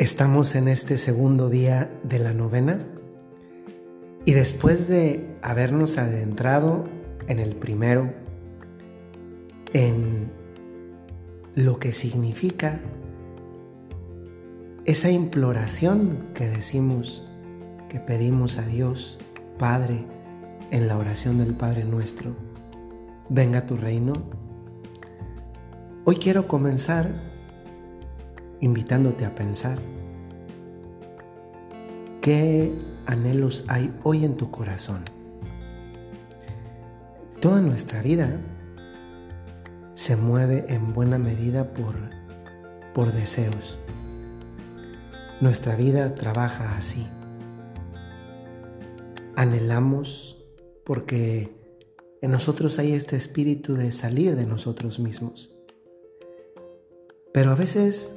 Estamos en este segundo día de la novena y después de habernos adentrado en el primero, en lo que significa esa imploración que decimos, que pedimos a Dios, Padre, en la oración del Padre nuestro, venga tu reino. Hoy quiero comenzar invitándote a pensar qué anhelos hay hoy en tu corazón. Toda nuestra vida se mueve en buena medida por, por deseos. Nuestra vida trabaja así. Anhelamos porque en nosotros hay este espíritu de salir de nosotros mismos. Pero a veces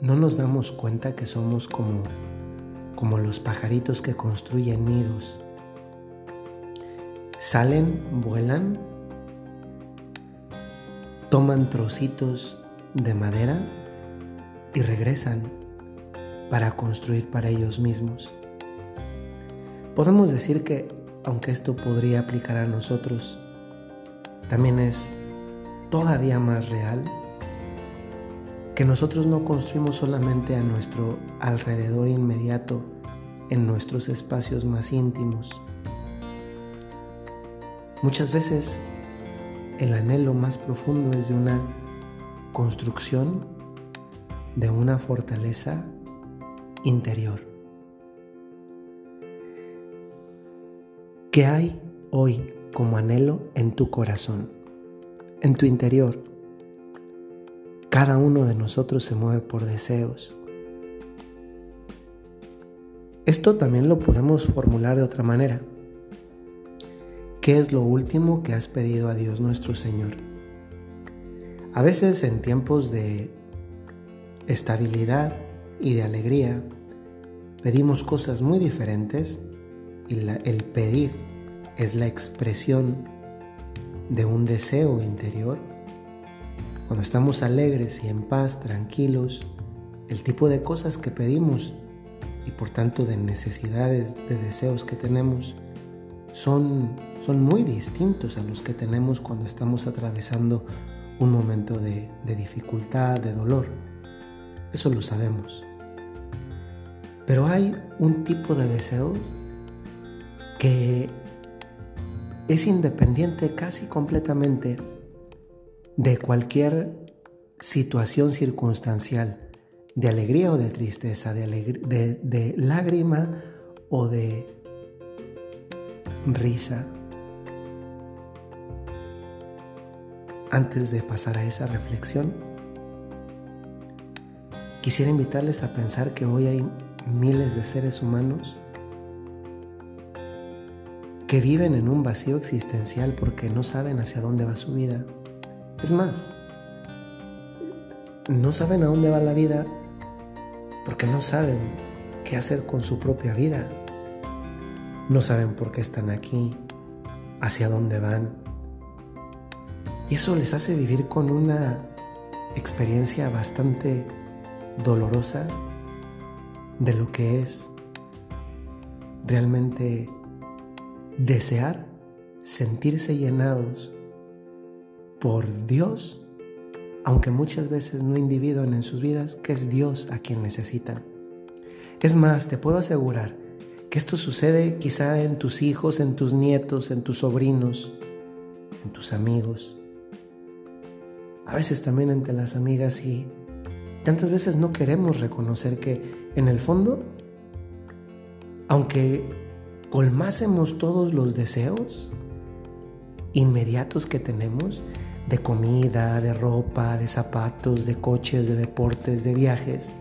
no nos damos cuenta que somos como, como los pajaritos que construyen nidos. Salen, vuelan, toman trocitos de madera y regresan para construir para ellos mismos. Podemos decir que, aunque esto podría aplicar a nosotros, también es todavía más real que nosotros no construimos solamente a nuestro alrededor inmediato, en nuestros espacios más íntimos. Muchas veces el anhelo más profundo es de una construcción, de una fortaleza interior. ¿Qué hay hoy como anhelo en tu corazón, en tu interior? Cada uno de nosotros se mueve por deseos. Esto también lo podemos formular de otra manera. ¿Qué es lo último que has pedido a Dios nuestro Señor? A veces en tiempos de estabilidad y de alegría pedimos cosas muy diferentes y el pedir es la expresión de un deseo interior cuando estamos alegres y en paz, tranquilos, el tipo de cosas que pedimos y por tanto de necesidades, de deseos que tenemos, son, son muy distintos a los que tenemos cuando estamos atravesando un momento de, de dificultad, de dolor. Eso lo sabemos. Pero hay un tipo de deseo que es independiente casi completamente de cualquier situación circunstancial, de alegría o de tristeza, de, lágrima o de risa. Antes de pasar a esa reflexión, quisiera invitarles a pensar que hoy hay miles de seres humanos que viven en un vacío existencial porque no saben hacia dónde va su vida es más, no saben a dónde va la vida porque no saben qué hacer con su propia vida. No saben por qué están aquí, hacia dónde van. Y eso les hace vivir con una experiencia bastante dolorosa de lo que es realmente desear sentirse llenados por Dios, aunque muchas veces no individuan en sus vidas que es Dios a quien necesitan. Es más, te puedo asegurar que esto sucede quizá en tus hijos, en tus nietos, en tus sobrinos, en tus amigos, a veces también entre las amigas y tantas veces no queremos reconocer que en el fondo, aunque colmásemos todos los deseos inmediatos que tenemos, de comida, de ropa, de zapatos, de coches, de deportes, de viajes.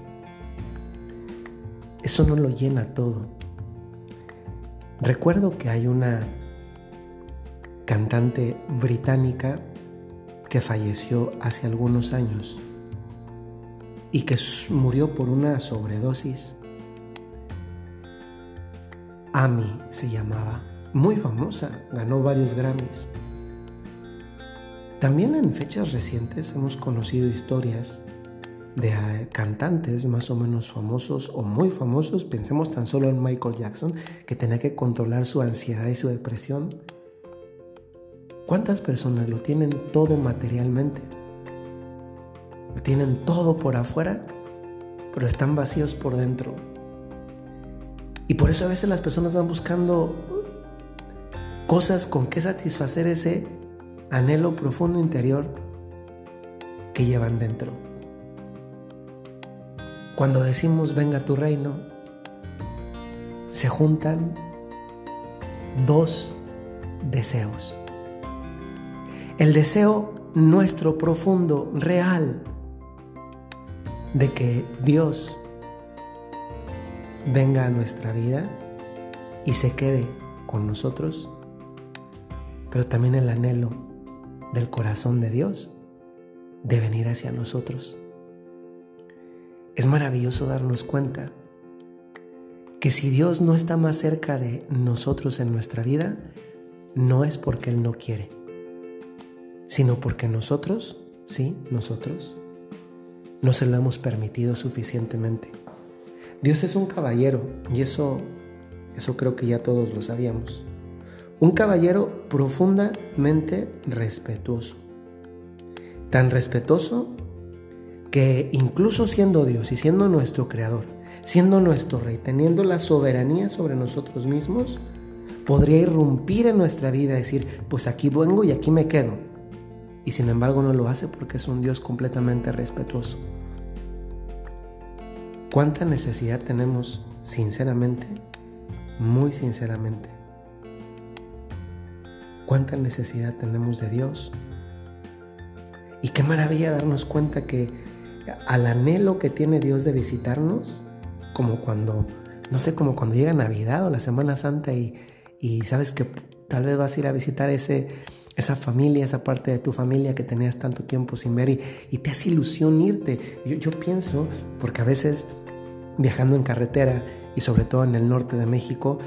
Eso no lo llena todo. Recuerdo que hay una cantante británica que falleció hace algunos años y que murió por una sobredosis. Amy se llamaba, muy famosa, ganó varios Grammys. También en fechas recientes hemos conocido historias de eh, cantantes más o menos famosos o muy famosos, pensemos tan solo en Michael Jackson, que tenía que controlar su ansiedad y su depresión. ¿Cuántas personas lo tienen todo materialmente? Lo tienen todo por afuera, pero están vacíos por dentro. Y por eso a veces las personas van buscando cosas con que satisfacer ese anhelo profundo interior que llevan dentro. Cuando decimos venga tu reino, se juntan dos deseos. El deseo nuestro profundo, real, de que Dios venga a nuestra vida y se quede con nosotros, pero también el anhelo del corazón de Dios de venir hacia nosotros. Es maravilloso darnos cuenta que si Dios no está más cerca de nosotros en nuestra vida, no es porque Él no quiere, sino porque nosotros, sí, nosotros, no se lo hemos permitido suficientemente. Dios es un caballero y eso, eso creo que ya todos lo sabíamos. Un caballero profundamente respetuoso. Tan respetuoso que incluso siendo Dios y siendo nuestro creador, siendo nuestro rey, teniendo la soberanía sobre nosotros mismos, podría irrumpir en nuestra vida decir, pues aquí vengo y aquí me quedo. Y sin embargo no lo hace porque es un Dios completamente respetuoso. ¿Cuánta necesidad tenemos, sinceramente, muy sinceramente? ¿Cuánta necesidad tenemos de Dios? Y qué maravilla darnos cuenta que al anhelo que tiene Dios de visitarnos, como cuando, no sé, como cuando llega Navidad o la Semana Santa y, sabes que tal vez vas a ir a visitar ese, esa familia, esa parte de tu familia que tenías tanto tiempo sin ver y, te hace ilusión irte. Yo, yo pienso, porque a veces viajando en carretera y sobre todo en el norte de México,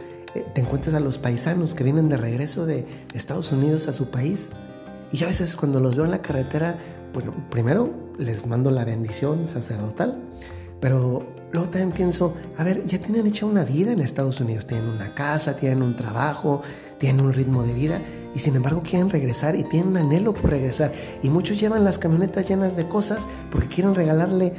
te encuentras a los paisanos que vienen de regreso de Estados Unidos a su país. Y yo a veces cuando los veo en la carretera, bueno, primero les mando la bendición sacerdotal, pero luego también pienso, a ver, ya tienen hecha una vida en Estados Unidos, tienen una casa, tienen un trabajo, tienen un ritmo de vida y sin embargo quieren regresar y tienen anhelo por regresar. Y muchos llevan las camionetas llenas de cosas porque quieren regalarle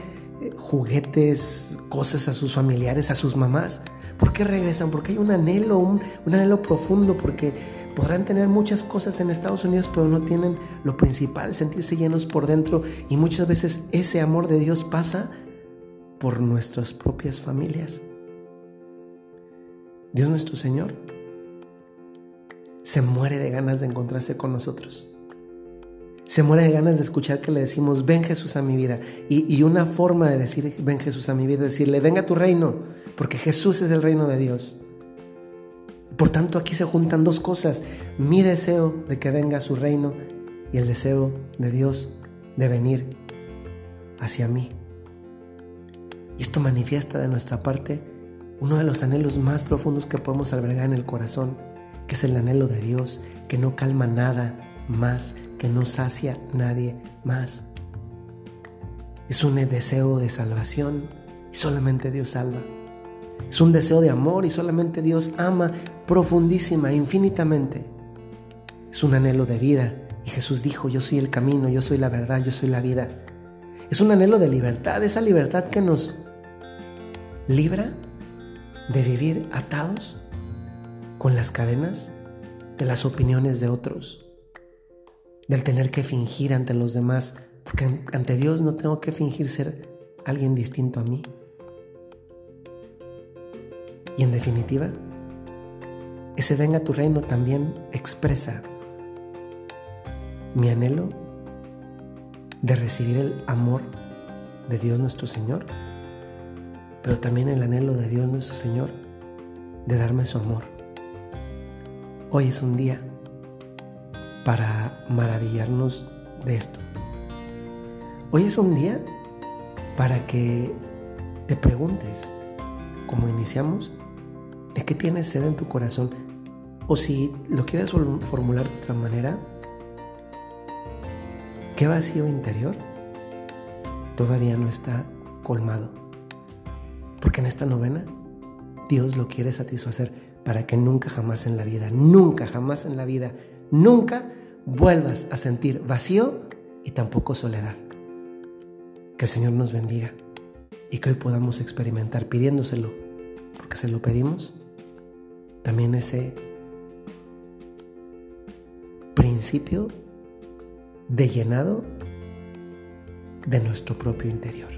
juguetes, cosas a sus familiares, a sus mamás. ¿Por qué regresan? Porque hay un anhelo, un, anhelo profundo, porque podrán tener muchas cosas en Estados Unidos, pero no tienen lo principal, sentirse llenos por dentro. Y muchas veces ese amor de Dios pasa por nuestras propias familias. Dios nuestro Señor se muere de ganas de encontrarse con nosotros se muere de ganas de escuchar que le decimos, ven Jesús a mi vida. Y, una forma de decir, ven Jesús a mi vida, es decirle, venga a tu reino, porque Jesús es el reino de Dios. Por tanto, aquí se juntan dos cosas, mi deseo de que venga su reino y el deseo de Dios de venir hacia mí. Y esto manifiesta de nuestra parte uno de los anhelos más profundos que podemos albergar en el corazón, que es el anhelo de Dios, que no calma nada más que no sacia nadie más. Es un deseo de salvación y solamente Dios salva. Es un deseo de amor y solamente Dios ama profundísima, infinitamente. Es un anhelo de vida y Jesús dijo, yo soy el camino, yo soy la verdad, yo soy la vida. Es un anhelo de libertad, esa libertad que nos libra de vivir atados con las cadenas de las opiniones de otros del tener que fingir ante los demás, porque ante Dios no tengo que fingir ser alguien distinto a mí. Y en definitiva, ese venga tu reino también expresa mi anhelo de recibir el amor de Dios nuestro Señor, pero también el anhelo de Dios nuestro Señor de darme su amor. Hoy es un día para maravillarnos de esto. Hoy es un día para que te preguntes, como iniciamos, de qué tienes sed en tu corazón. O si lo quieres formular de otra manera, ¿qué vacío interior todavía no está colmado. Porque en esta novena Dios lo quiere satisfacer para que nunca jamás en la vida, nunca jamás en la vida, nunca vuelvas a sentir vacío y tampoco soledad. Que el Señor nos bendiga y que hoy podamos experimentar pidiéndoselo, porque se lo pedimos, también ese principio de llenado de nuestro propio interior.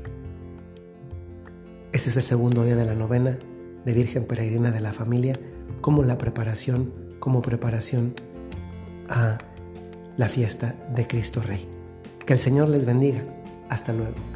Ese es el segundo día de la novena de Virgen Peregrina de la Familia, como la preparación, como preparación a la fiesta de Cristo Rey. Que el Señor les bendiga. Hasta luego.